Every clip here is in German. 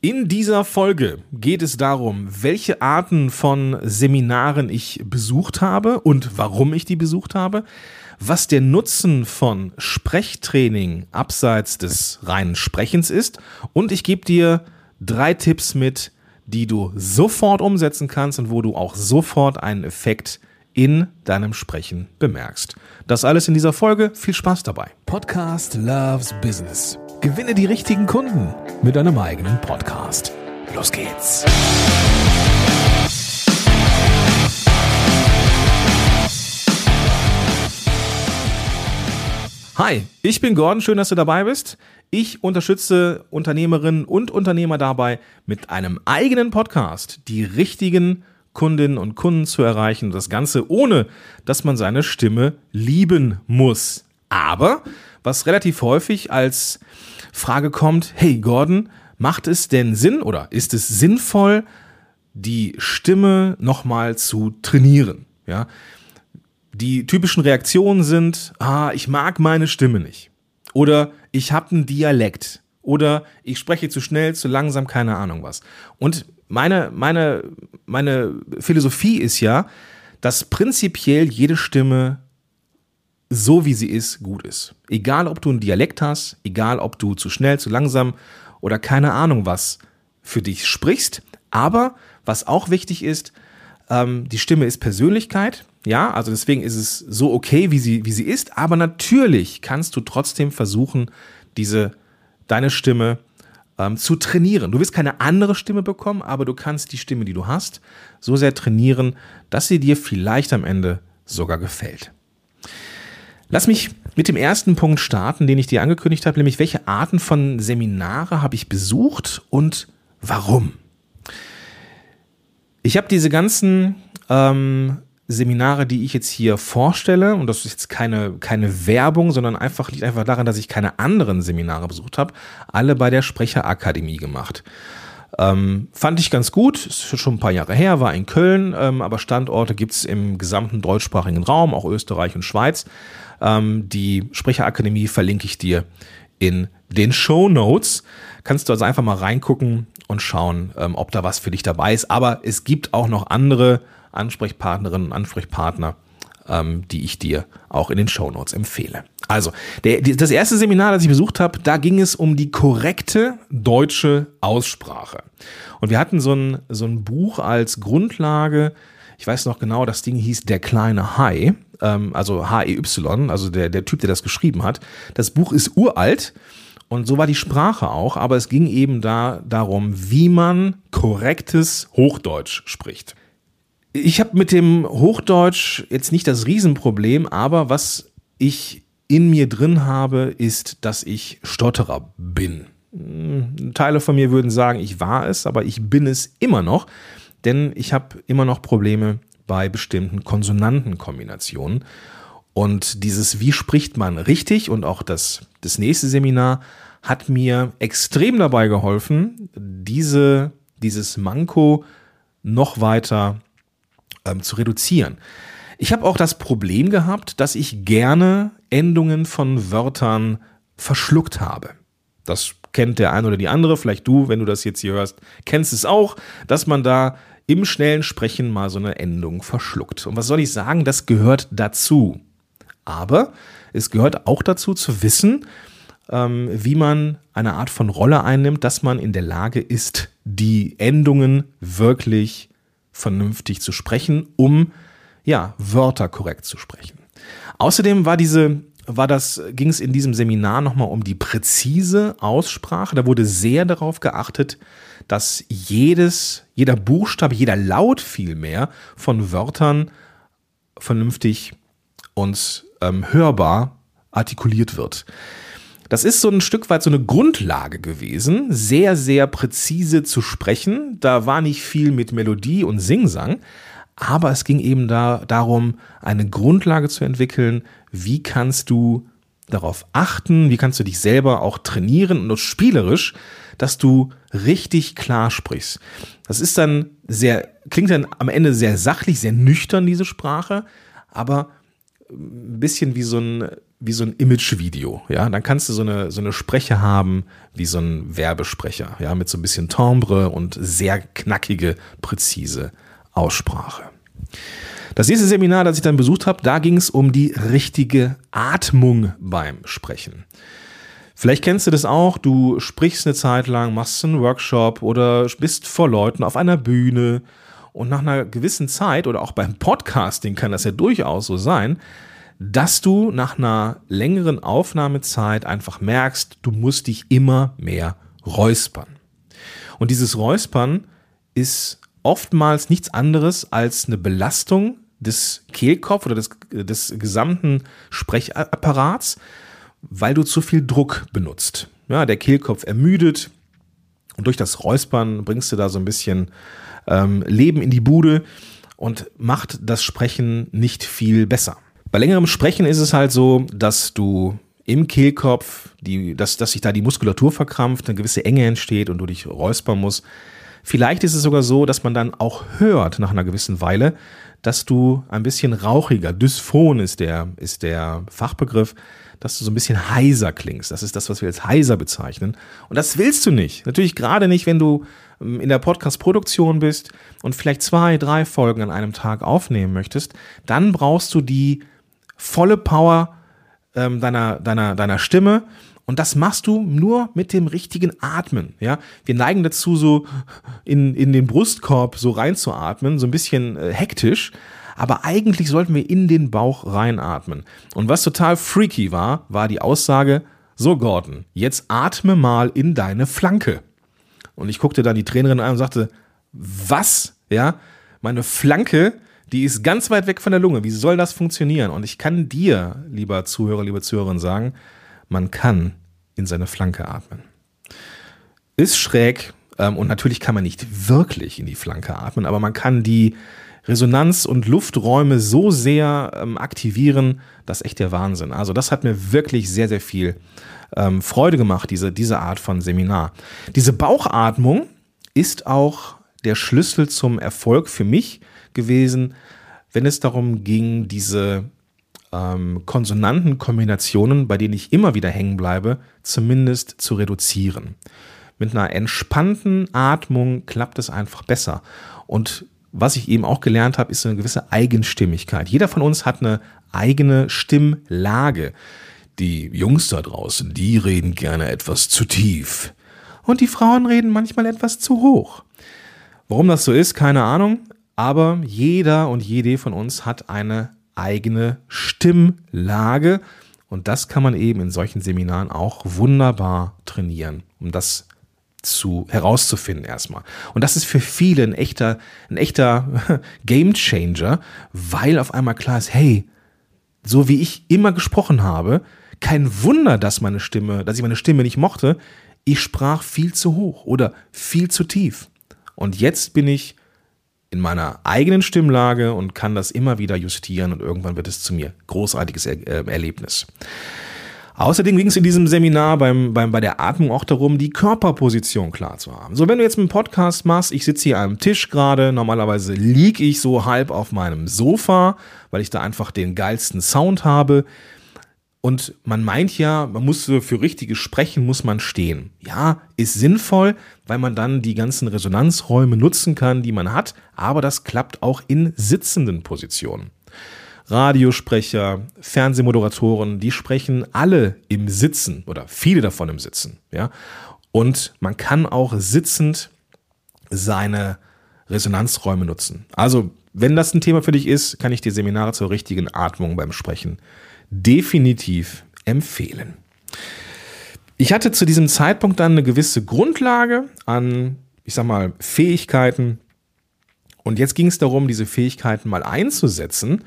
In dieser Folge geht es darum, welche Arten von Seminaren ich besucht habe und warum ich die besucht habe, was der Nutzen von Sprechtraining abseits des reinen Sprechens ist und ich gebe dir drei Tipps mit, die du sofort umsetzen kannst und wo du auch sofort einen Effekt in deinem Sprechen bemerkst. Das alles in dieser Folge. Viel Spaß dabei. Podcast Loves Business. Gewinne die richtigen Kunden mit deinem eigenen Podcast. Los geht's. Hi, ich bin Gordon, schön, dass du dabei bist. Ich unterstütze Unternehmerinnen und Unternehmer dabei, mit einem eigenen Podcast die richtigen Kundinnen und Kunden zu erreichen. Das Ganze ohne, dass man seine Stimme lieben muss. Aber was relativ häufig als Frage kommt, hey Gordon, macht es denn Sinn oder ist es sinnvoll, die Stimme nochmal zu trainieren? Ja, die typischen Reaktionen sind, ah, ich mag meine Stimme nicht. Oder ich habe einen Dialekt. Oder ich spreche zu schnell, zu langsam, keine Ahnung was. Und meine, meine, meine Philosophie ist ja, dass prinzipiell jede Stimme so wie sie ist, gut ist. Egal, ob du einen Dialekt hast, egal, ob du zu schnell, zu langsam oder keine Ahnung was für dich sprichst. Aber was auch wichtig ist, ähm, die Stimme ist Persönlichkeit. Ja, also deswegen ist es so okay, wie sie, wie sie ist. Aber natürlich kannst du trotzdem versuchen, diese, deine Stimme ähm, zu trainieren. Du wirst keine andere Stimme bekommen, aber du kannst die Stimme, die du hast, so sehr trainieren, dass sie dir vielleicht am Ende sogar gefällt. Lass mich mit dem ersten Punkt starten, den ich dir angekündigt habe, nämlich welche Arten von Seminare habe ich besucht und warum? Ich habe diese ganzen ähm, Seminare, die ich jetzt hier vorstelle, und das ist jetzt keine, keine Werbung, sondern einfach liegt einfach daran, dass ich keine anderen Seminare besucht habe, alle bei der Sprecherakademie gemacht. Ähm, fand ich ganz gut, ist schon ein paar Jahre her, war in Köln, ähm, aber Standorte gibt es im gesamten deutschsprachigen Raum, auch Österreich und Schweiz. Ähm, die Sprecherakademie verlinke ich dir in den Show Notes. Kannst du also einfach mal reingucken und schauen, ähm, ob da was für dich dabei ist. Aber es gibt auch noch andere Ansprechpartnerinnen und Ansprechpartner, ähm, die ich dir auch in den Show Notes empfehle. Also, der, das erste Seminar, das ich besucht habe, da ging es um die korrekte deutsche Aussprache. Und wir hatten so ein, so ein Buch als Grundlage. Ich weiß noch genau, das Ding hieß Der kleine Hai ähm, also H-E-Y, also der, der Typ, der das geschrieben hat. Das Buch ist uralt und so war die Sprache auch, aber es ging eben da darum, wie man korrektes Hochdeutsch spricht. Ich habe mit dem Hochdeutsch jetzt nicht das Riesenproblem, aber was ich in mir drin habe, ist, dass ich Stotterer bin. Hm, Teile von mir würden sagen, ich war es, aber ich bin es immer noch, denn ich habe immer noch Probleme bei bestimmten Konsonantenkombinationen. Und dieses, wie spricht man richtig und auch das, das nächste Seminar hat mir extrem dabei geholfen, diese, dieses Manko noch weiter ähm, zu reduzieren. Ich habe auch das Problem gehabt, dass ich gerne Endungen von Wörtern verschluckt habe. Das kennt der eine oder die andere, vielleicht du, wenn du das jetzt hier hörst, kennst es auch, dass man da im schnellen Sprechen mal so eine Endung verschluckt. Und was soll ich sagen, das gehört dazu. Aber es gehört auch dazu zu wissen, ähm, wie man eine Art von Rolle einnimmt, dass man in der Lage ist, die Endungen wirklich vernünftig zu sprechen, um ja, Wörter korrekt zu sprechen. Außerdem war diese war das, ging es in diesem Seminar nochmal um die präzise Aussprache. Da wurde sehr darauf geachtet, dass jedes, jeder Buchstabe, jeder Laut vielmehr von Wörtern vernünftig und ähm, hörbar artikuliert wird. Das ist so ein Stück weit so eine Grundlage gewesen, sehr, sehr präzise zu sprechen. Da war nicht viel mit Melodie und Singsang, aber es ging eben da darum, eine Grundlage zu entwickeln. Wie kannst du darauf achten? Wie kannst du dich selber auch trainieren und spielerisch, dass du richtig klar sprichst? Das ist dann sehr, klingt dann am Ende sehr sachlich, sehr nüchtern, diese Sprache, aber ein bisschen wie so ein, wie so ein Imagevideo, ja, dann kannst du so eine, so eine Spreche haben wie so ein Werbesprecher, ja, mit so ein bisschen Timbre und sehr knackige, präzise Aussprache. Das nächste Seminar, das ich dann besucht habe, da ging es um die richtige Atmung beim Sprechen. Vielleicht kennst du das auch, du sprichst eine Zeit lang, machst einen Workshop oder bist vor Leuten auf einer Bühne und nach einer gewissen Zeit oder auch beim Podcasting kann das ja durchaus so sein, dass du nach einer längeren Aufnahmezeit einfach merkst, du musst dich immer mehr räuspern. Und dieses Räuspern ist oftmals nichts anderes als eine Belastung des Kehlkopf oder des, des gesamten Sprechapparats, weil du zu viel Druck benutzt. Ja, der Kehlkopf ermüdet und durch das Räuspern bringst du da so ein bisschen ähm, Leben in die Bude und macht das Sprechen nicht viel besser. Bei längerem Sprechen ist es halt so, dass du im Kehlkopf, die, dass, dass sich da die Muskulatur verkrampft, eine gewisse Enge entsteht und du dich räuspern musst. Vielleicht ist es sogar so, dass man dann auch hört nach einer gewissen Weile, dass du ein bisschen rauchiger, dysphon ist der, ist der Fachbegriff, dass du so ein bisschen heiser klingst. Das ist das, was wir als heiser bezeichnen. Und das willst du nicht. Natürlich gerade nicht, wenn du ähm, in der Podcast-Produktion bist und vielleicht zwei, drei Folgen an einem Tag aufnehmen möchtest. Dann brauchst du die volle Power ähm, deiner, deiner, deiner Stimme. Und das machst du nur mit dem richtigen Atmen. Ja, wir neigen dazu, so in, in den Brustkorb so reinzuatmen, so ein bisschen äh, hektisch. Aber eigentlich sollten wir in den Bauch reinatmen. Und was total freaky war, war die Aussage, so Gordon, jetzt atme mal in deine Flanke. Und ich guckte dann die Trainerin an und sagte, was? Ja, meine Flanke, die ist ganz weit weg von der Lunge. Wie soll das funktionieren? Und ich kann dir, lieber Zuhörer, liebe Zuhörerin, sagen, man kann in seine Flanke atmen. Ist schräg ähm, und natürlich kann man nicht wirklich in die Flanke atmen, aber man kann die Resonanz- und Lufträume so sehr ähm, aktivieren, das ist echt der Wahnsinn. Also das hat mir wirklich sehr, sehr viel ähm, Freude gemacht, diese, diese Art von Seminar. Diese Bauchatmung ist auch der Schlüssel zum Erfolg für mich gewesen, wenn es darum ging, diese ähm, Konsonantenkombinationen, bei denen ich immer wieder hängen bleibe, zumindest zu reduzieren. Mit einer entspannten Atmung klappt es einfach besser. Und was ich eben auch gelernt habe, ist eine gewisse Eigenstimmigkeit. Jeder von uns hat eine eigene Stimmlage. Die Jungs da draußen, die reden gerne etwas zu tief. Und die Frauen reden manchmal etwas zu hoch. Warum das so ist, keine Ahnung. Aber jeder und jede von uns hat eine eigene Stimmlage. Und das kann man eben in solchen Seminaren auch wunderbar trainieren, um das zu herauszufinden erstmal. Und das ist für viele ein echter, ein echter Game Changer, weil auf einmal klar ist, hey, so wie ich immer gesprochen habe, kein Wunder, dass meine Stimme, dass ich meine Stimme nicht mochte. Ich sprach viel zu hoch oder viel zu tief. Und jetzt bin ich in meiner eigenen Stimmlage und kann das immer wieder justieren und irgendwann wird es zu mir. Großartiges er äh, Erlebnis. Außerdem ging es in diesem Seminar beim, beim, bei der Atmung auch darum, die Körperposition klar zu haben. So, wenn du jetzt einen Podcast machst, ich sitze hier am Tisch gerade, normalerweise liege ich so halb auf meinem Sofa, weil ich da einfach den geilsten Sound habe. Und man meint ja, man muss für richtiges Sprechen muss man stehen. Ja, ist sinnvoll, weil man dann die ganzen Resonanzräume nutzen kann, die man hat, aber das klappt auch in sitzenden Positionen. Radiosprecher, Fernsehmoderatoren, die sprechen alle im Sitzen oder viele davon im Sitzen, ja. Und man kann auch sitzend seine Resonanzräume nutzen. Also, wenn das ein Thema für dich ist, kann ich dir Seminare zur richtigen Atmung beim Sprechen definitiv empfehlen. Ich hatte zu diesem Zeitpunkt dann eine gewisse Grundlage an, ich sag mal, Fähigkeiten. Und jetzt ging es darum, diese Fähigkeiten mal einzusetzen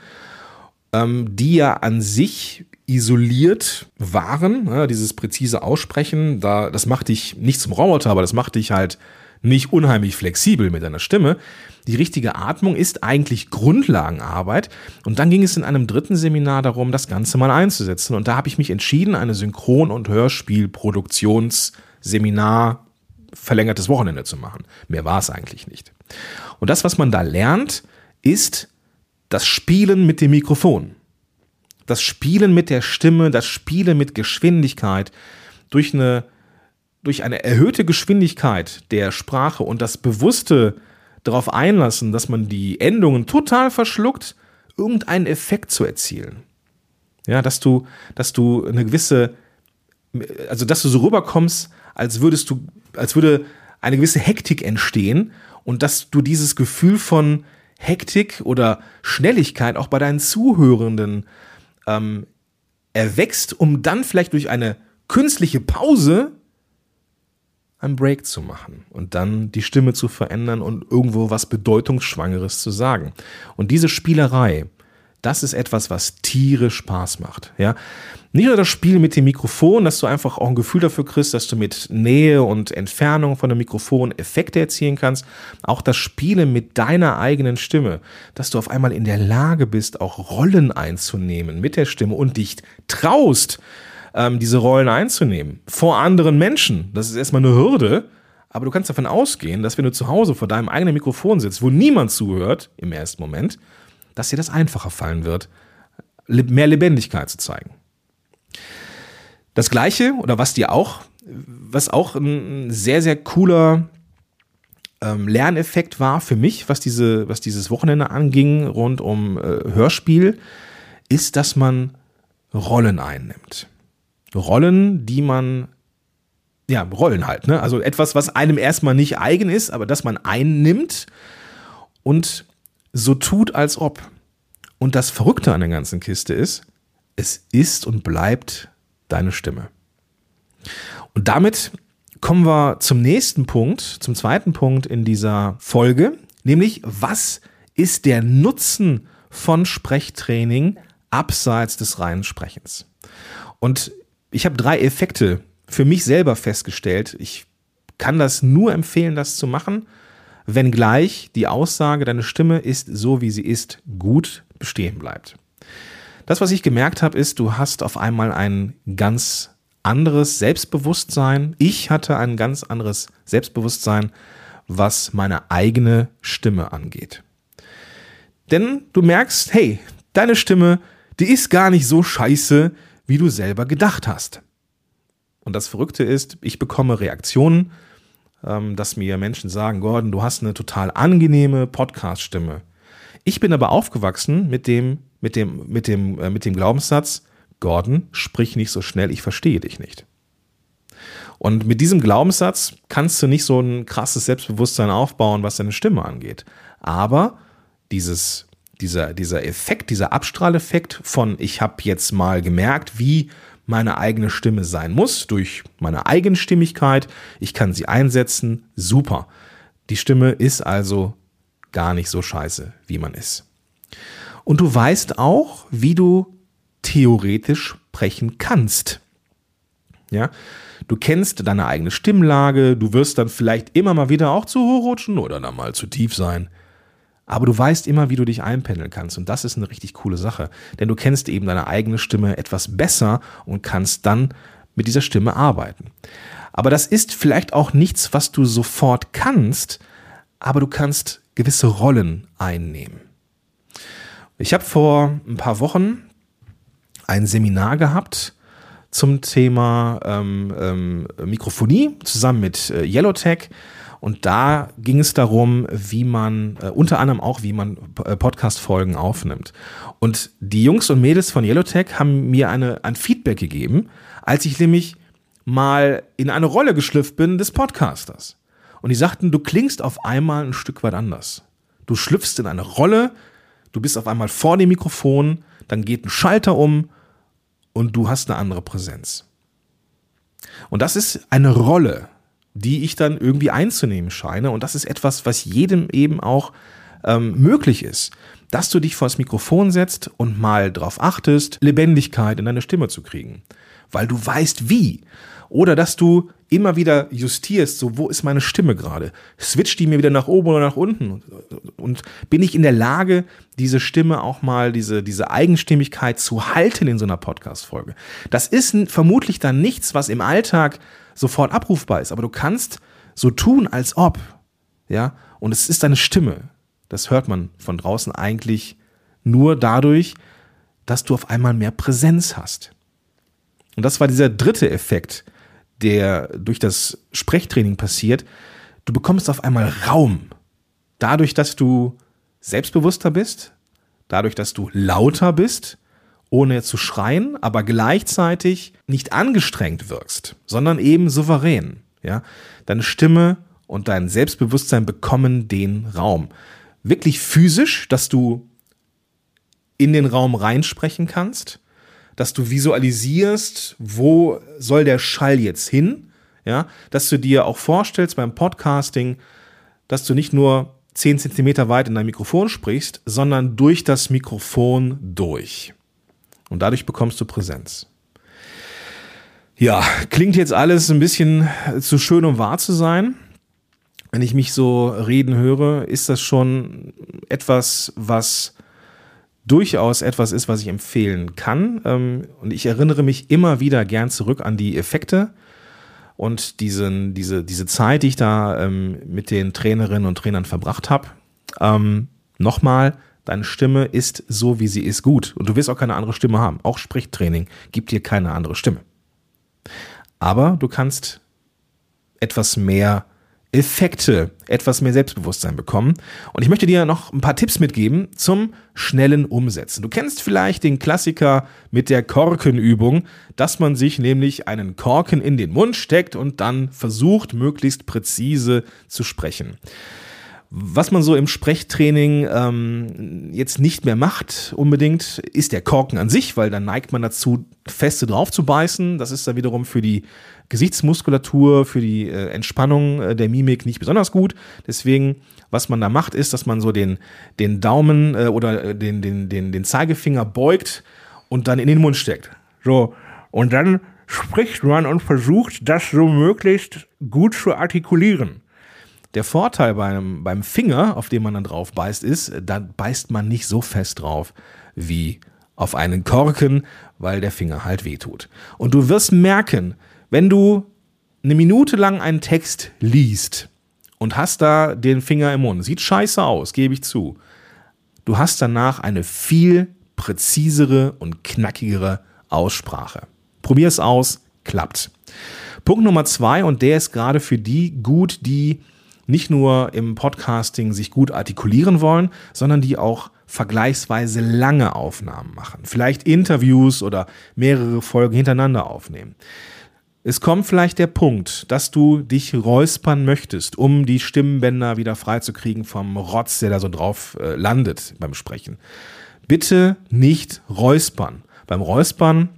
ähm, die ja an sich isoliert waren. Dieses präzise Aussprechen, da, das macht dich nicht zum Roboter, aber das macht dich halt nicht unheimlich flexibel mit deiner Stimme. Die richtige Atmung ist eigentlich Grundlagenarbeit. Und dann ging es in einem dritten Seminar darum, das Ganze mal einzusetzen. Und da habe ich mich entschieden, eine Synchron- und Hörspielproduktionsseminar verlängertes Wochenende zu machen. Mehr war es eigentlich nicht. Und das, was man da lernt, ist das Spielen mit dem Mikrofon. das Spielen mit der Stimme, das Spielen mit Geschwindigkeit, durch eine, durch eine erhöhte Geschwindigkeit der Sprache und das bewusste darauf einlassen, dass man die Endungen total verschluckt, irgendeinen Effekt zu erzielen. Ja, dass du, dass du eine gewisse, also dass du so rüberkommst, als würdest du, als würde eine gewisse Hektik entstehen und dass du dieses Gefühl von Hektik oder Schnelligkeit auch bei deinen Zuhörenden ähm, erwächst, um dann vielleicht durch eine künstliche Pause einen Break zu machen und dann die Stimme zu verändern und irgendwo was Bedeutungsschwangeres zu sagen. Und diese Spielerei, das ist etwas, was tierisch Spaß macht. Ja, nicht nur das Spiel mit dem Mikrofon, dass du einfach auch ein Gefühl dafür kriegst, dass du mit Nähe und Entfernung von dem Mikrofon Effekte erzielen kannst. Auch das Spielen mit deiner eigenen Stimme, dass du auf einmal in der Lage bist, auch Rollen einzunehmen mit der Stimme und dich traust, ähm, diese Rollen einzunehmen vor anderen Menschen. Das ist erstmal eine Hürde. Aber du kannst davon ausgehen, dass wenn du zu Hause vor deinem eigenen Mikrofon sitzt, wo niemand zuhört im ersten Moment, dass dir das einfacher fallen wird, mehr Lebendigkeit zu zeigen. Das gleiche, oder was dir auch, was auch ein sehr, sehr cooler ähm, Lerneffekt war für mich, was, diese, was dieses Wochenende anging, rund um äh, Hörspiel, ist, dass man Rollen einnimmt. Rollen, die man, ja, Rollen halt, ne? Also etwas, was einem erstmal nicht eigen ist, aber das man einnimmt und so tut, als ob. Und das Verrückte an der ganzen Kiste ist, es ist und bleibt deine Stimme. Und damit kommen wir zum nächsten Punkt, zum zweiten Punkt in dieser Folge, nämlich was ist der Nutzen von Sprechtraining abseits des reinen Sprechens? Und ich habe drei Effekte für mich selber festgestellt. Ich kann das nur empfehlen, das zu machen wenngleich die Aussage, deine Stimme ist so, wie sie ist, gut bestehen bleibt. Das, was ich gemerkt habe, ist, du hast auf einmal ein ganz anderes Selbstbewusstsein. Ich hatte ein ganz anderes Selbstbewusstsein, was meine eigene Stimme angeht. Denn du merkst, hey, deine Stimme, die ist gar nicht so scheiße, wie du selber gedacht hast. Und das Verrückte ist, ich bekomme Reaktionen, ähm, dass mir Menschen sagen, Gordon, du hast eine total angenehme Podcast-Stimme. Ich bin aber aufgewachsen mit dem, mit dem, mit dem, äh, mit dem Glaubenssatz, Gordon, sprich nicht so schnell, ich verstehe dich nicht. Und mit diesem Glaubenssatz kannst du nicht so ein krasses Selbstbewusstsein aufbauen, was deine Stimme angeht. Aber dieses, dieser, dieser Effekt, dieser Abstrahleffekt von ich habe jetzt mal gemerkt, wie meine eigene Stimme sein muss, durch meine Eigenstimmigkeit. Ich kann sie einsetzen. Super. Die Stimme ist also gar nicht so scheiße, wie man ist. Und du weißt auch, wie du theoretisch sprechen kannst. Ja, du kennst deine eigene Stimmlage, du wirst dann vielleicht immer mal wieder auch zu hoch rutschen oder dann mal zu tief sein. Aber du weißt immer, wie du dich einpendeln kannst. Und das ist eine richtig coole Sache. Denn du kennst eben deine eigene Stimme etwas besser und kannst dann mit dieser Stimme arbeiten. Aber das ist vielleicht auch nichts, was du sofort kannst, aber du kannst gewisse Rollen einnehmen. Ich habe vor ein paar Wochen ein Seminar gehabt zum Thema ähm, ähm, Mikrofonie zusammen mit äh, Yellowtech. Und da ging es darum, wie man, äh, unter anderem auch, wie man äh, Podcast-Folgen aufnimmt. Und die Jungs und Mädels von Yellowtech haben mir eine, ein Feedback gegeben, als ich nämlich mal in eine Rolle geschlüpft bin des Podcasters. Und die sagten, du klingst auf einmal ein Stück weit anders. Du schlüpfst in eine Rolle, du bist auf einmal vor dem Mikrofon, dann geht ein Schalter um und du hast eine andere Präsenz. Und das ist eine Rolle, die ich dann irgendwie einzunehmen scheine. Und das ist etwas, was jedem eben auch ähm, möglich ist. Dass du dich vor das Mikrofon setzt und mal darauf achtest, Lebendigkeit in deine Stimme zu kriegen. Weil du weißt wie. Oder dass du immer wieder justierst, so wo ist meine Stimme gerade? Switcht die mir wieder nach oben oder nach unten? Und bin ich in der Lage, diese Stimme auch mal, diese, diese Eigenstimmigkeit zu halten in so einer Podcast-Folge? Das ist vermutlich dann nichts, was im Alltag sofort abrufbar ist, aber du kannst so tun, als ob, ja, und es ist deine Stimme. Das hört man von draußen eigentlich nur dadurch, dass du auf einmal mehr Präsenz hast. Und das war dieser dritte Effekt, der durch das Sprechtraining passiert. Du bekommst auf einmal Raum. Dadurch, dass du selbstbewusster bist, dadurch, dass du lauter bist, ohne zu schreien, aber gleichzeitig nicht angestrengt wirkst, sondern eben souverän. Ja? Deine Stimme und dein Selbstbewusstsein bekommen den Raum. Wirklich physisch, dass du in den Raum reinsprechen kannst, dass du visualisierst, wo soll der Schall jetzt hin, ja, dass du dir auch vorstellst beim Podcasting, dass du nicht nur 10 Zentimeter weit in dein Mikrofon sprichst, sondern durch das Mikrofon durch. Und dadurch bekommst du Präsenz. Ja, klingt jetzt alles ein bisschen zu schön, um wahr zu sein. Wenn ich mich so reden höre, ist das schon etwas, was durchaus etwas ist, was ich empfehlen kann. Ähm, und ich erinnere mich immer wieder gern zurück an die Effekte und diesen, diese, diese Zeit, die ich da ähm, mit den Trainerinnen und Trainern verbracht habe. Ähm, Nochmal, deine Stimme ist so, wie sie ist, gut. Und du wirst auch keine andere Stimme haben. Auch Sprechtraining gibt dir keine andere Stimme. Aber du kannst etwas mehr Effekte, etwas mehr Selbstbewusstsein bekommen. Und ich möchte dir noch ein paar Tipps mitgeben zum schnellen Umsetzen. Du kennst vielleicht den Klassiker mit der Korkenübung, dass man sich nämlich einen Korken in den Mund steckt und dann versucht, möglichst präzise zu sprechen. Was man so im Sprechtraining ähm, jetzt nicht mehr macht unbedingt, ist der Korken an sich, weil dann neigt man dazu, feste drauf zu beißen. Das ist dann wiederum für die Gesichtsmuskulatur, für die äh, Entspannung äh, der Mimik nicht besonders gut. Deswegen, was man da macht, ist, dass man so den, den Daumen äh, oder äh, den, den, den, den Zeigefinger beugt und dann in den Mund steckt. So, und dann spricht man und versucht, das so möglichst gut zu artikulieren. Der Vorteil beim, beim Finger, auf den man dann drauf beißt, ist, da beißt man nicht so fest drauf wie auf einen Korken, weil der Finger halt wehtut. Und du wirst merken, wenn du eine Minute lang einen Text liest und hast da den Finger im Mund, sieht scheiße aus, gebe ich zu. Du hast danach eine viel präzisere und knackigere Aussprache. Probier es aus, klappt. Punkt Nummer zwei, und der ist gerade für die gut, die nicht nur im Podcasting sich gut artikulieren wollen, sondern die auch vergleichsweise lange Aufnahmen machen. Vielleicht Interviews oder mehrere Folgen hintereinander aufnehmen. Es kommt vielleicht der Punkt, dass du dich räuspern möchtest, um die Stimmbänder wieder freizukriegen vom Rotz, der da so drauf äh, landet beim Sprechen. Bitte nicht räuspern. Beim Räuspern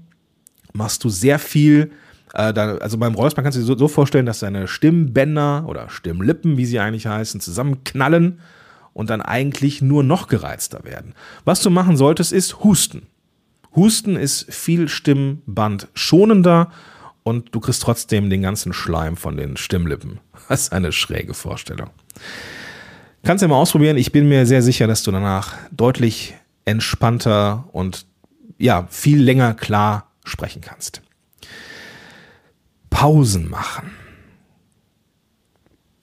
machst du sehr viel äh, da, also beim Räuspern kannst du dir so, so vorstellen, dass deine Stimmbänder oder Stimmlippen, wie sie eigentlich heißen, zusammenknallen und dann eigentlich nur noch gereizter werden. Was du machen solltest, ist Husten. Husten ist viel Stimmband schonender und du kriegst trotzdem den ganzen Schleim von den Stimmlippen. Das ist eine schräge Vorstellung. Kannst du ja mal ausprobieren. Ich bin mir sehr sicher, dass du danach deutlich entspannter und ja, viel länger klar sprechen kannst. Pausen machen.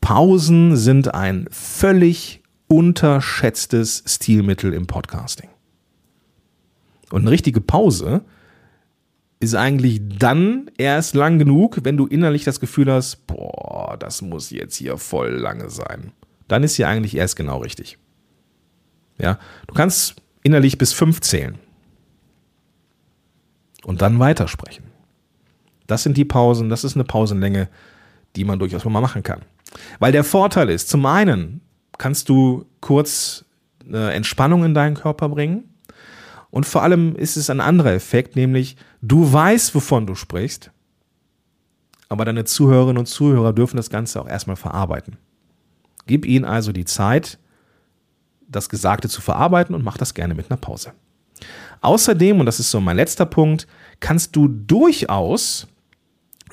Pausen sind ein völlig unterschätztes Stilmittel im Podcasting. Und eine richtige Pause ist eigentlich dann erst lang genug, wenn du innerlich das Gefühl hast, boah, das muss jetzt hier voll lange sein. Dann ist sie eigentlich erst genau richtig. Ja, du kannst innerlich bis fünf zählen und dann weitersprechen. Das sind die Pausen, das ist eine Pausenlänge, die man durchaus mal machen kann. Weil der Vorteil ist, zum einen kannst du kurz eine Entspannung in deinen Körper bringen und vor allem ist es ein anderer Effekt, nämlich du weißt, wovon du sprichst, aber deine Zuhörerinnen und Zuhörer dürfen das Ganze auch erstmal verarbeiten. Gib ihnen also die Zeit, das Gesagte zu verarbeiten und mach das gerne mit einer Pause. Außerdem, und das ist so mein letzter Punkt, kannst du durchaus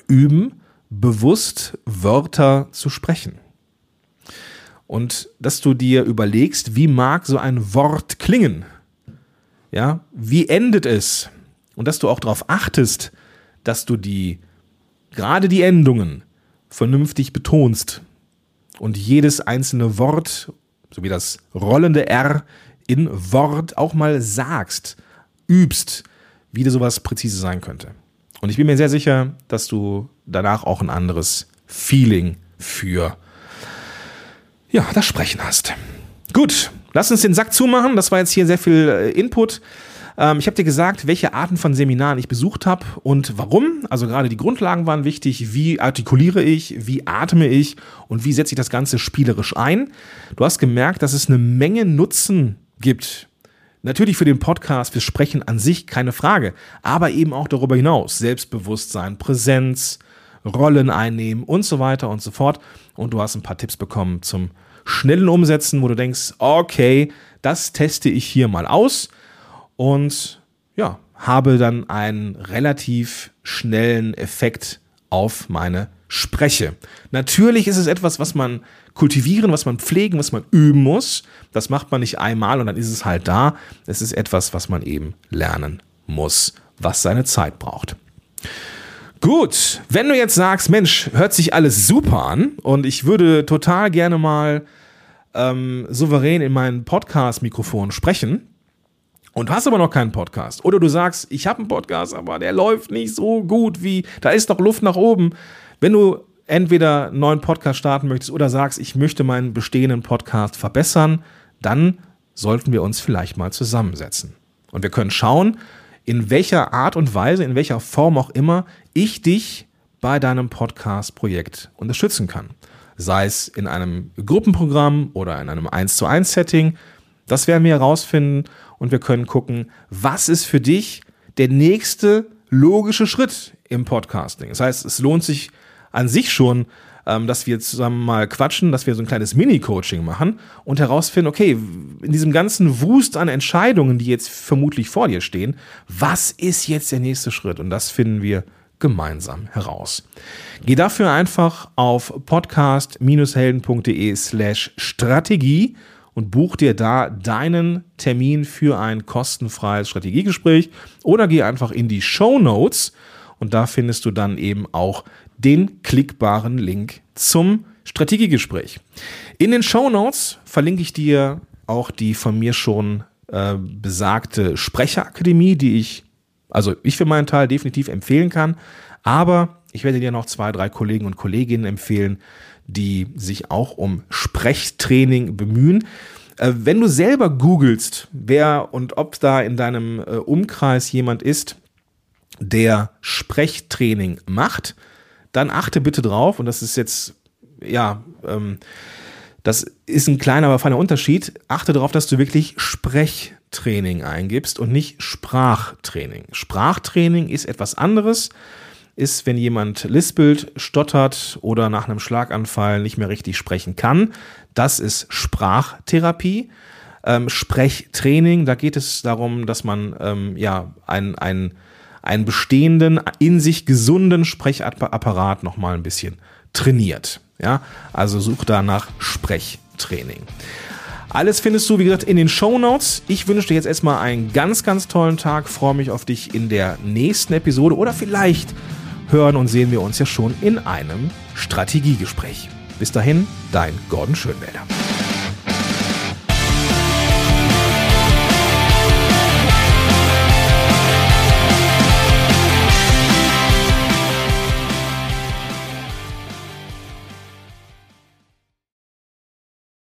üben, bewusst Wörter zu sprechen. Und dass du dir überlegst, wie mag so ein Wort klingen? Ja, wie endet es? Und dass du auch darauf achtest, dass du die, gerade die Endungen vernünftig betonst und jedes einzelne Wort, so wie das rollende R in Wort auch mal sagst, übst, wie dir sowas präzise sein könnte. Und ich bin mir sehr sicher, dass du danach auch ein anderes Feeling für ja, das Sprechen hast. Gut, lass uns den Sack zumachen. Das war jetzt hier sehr viel äh, Input. Ähm, ich habe dir gesagt, welche Arten von Seminaren ich besucht habe und warum. Also gerade die Grundlagen waren wichtig. Wie artikuliere ich? Wie atme ich? Und wie setze ich das Ganze spielerisch ein? Du hast gemerkt, dass es eine Menge Nutzen gibt. Natürlich für den Podcast, fürs Sprechen an sich keine Frage, aber eben auch darüber hinaus. Selbstbewusstsein, Präsenz, Rollen einnehmen und so weiter und so fort. Und du hast ein paar Tipps bekommen zum schnellen Umsetzen, wo du denkst, okay, das teste ich hier mal aus und ja, habe dann einen relativ schnellen Effekt auf meine Spreche. Natürlich ist es etwas, was man kultivieren, was man pflegen, was man üben muss. Das macht man nicht einmal und dann ist es halt da. Es ist etwas, was man eben lernen muss, was seine Zeit braucht. Gut, wenn du jetzt sagst, Mensch, hört sich alles super an und ich würde total gerne mal ähm, souverän in mein Podcast-Mikrofon sprechen, und hast aber noch keinen Podcast. Oder du sagst, ich habe einen Podcast, aber der läuft nicht so gut wie, da ist noch Luft nach oben. Wenn du entweder einen neuen Podcast starten möchtest oder sagst, ich möchte meinen bestehenden Podcast verbessern, dann sollten wir uns vielleicht mal zusammensetzen. Und wir können schauen, in welcher Art und Weise, in welcher Form auch immer ich dich bei deinem Podcast-Projekt unterstützen kann. Sei es in einem Gruppenprogramm oder in einem 1 zu 1 Setting. Das werden wir herausfinden und wir können gucken, was ist für dich der nächste logische Schritt im Podcasting. Das heißt, es lohnt sich an sich schon, ähm, dass wir zusammen mal quatschen, dass wir so ein kleines Mini-Coaching machen und herausfinden, okay, in diesem ganzen Wust an Entscheidungen, die jetzt vermutlich vor dir stehen, was ist jetzt der nächste Schritt? Und das finden wir gemeinsam heraus. Geh dafür einfach auf podcast-helden.de slash Strategie und buch dir da deinen Termin für ein kostenfreies Strategiegespräch oder geh einfach in die Show Notes und da findest du dann eben auch den klickbaren Link zum Strategiegespräch. In den Show Notes verlinke ich dir auch die von mir schon äh, besagte Sprecherakademie, die ich, also ich für meinen Teil definitiv empfehlen kann, aber ich werde dir noch zwei, drei Kollegen und Kolleginnen empfehlen, die sich auch um Sprechtraining bemühen. Äh, wenn du selber googelst, wer und ob da in deinem äh, Umkreis jemand ist, der Sprechtraining macht, dann achte bitte drauf, und das ist jetzt, ja, ähm, das ist ein kleiner, aber feiner Unterschied. Achte darauf, dass du wirklich Sprechtraining eingibst und nicht Sprachtraining. Sprachtraining ist etwas anderes ist, wenn jemand lispelt, stottert oder nach einem Schlaganfall nicht mehr richtig sprechen kann. Das ist Sprachtherapie. Ähm, Sprechtraining, da geht es darum, dass man ähm, ja einen, einen, einen bestehenden, in sich gesunden Sprechapparat nochmal ein bisschen trainiert. Ja, also such da nach Sprechtraining. Alles findest du, wie gesagt, in den Show Notes. Ich wünsche dir jetzt erstmal einen ganz, ganz tollen Tag. Freue mich auf dich in der nächsten Episode oder vielleicht hören und sehen wir uns ja schon in einem Strategiegespräch. Bis dahin, dein Gordon Schönwälder.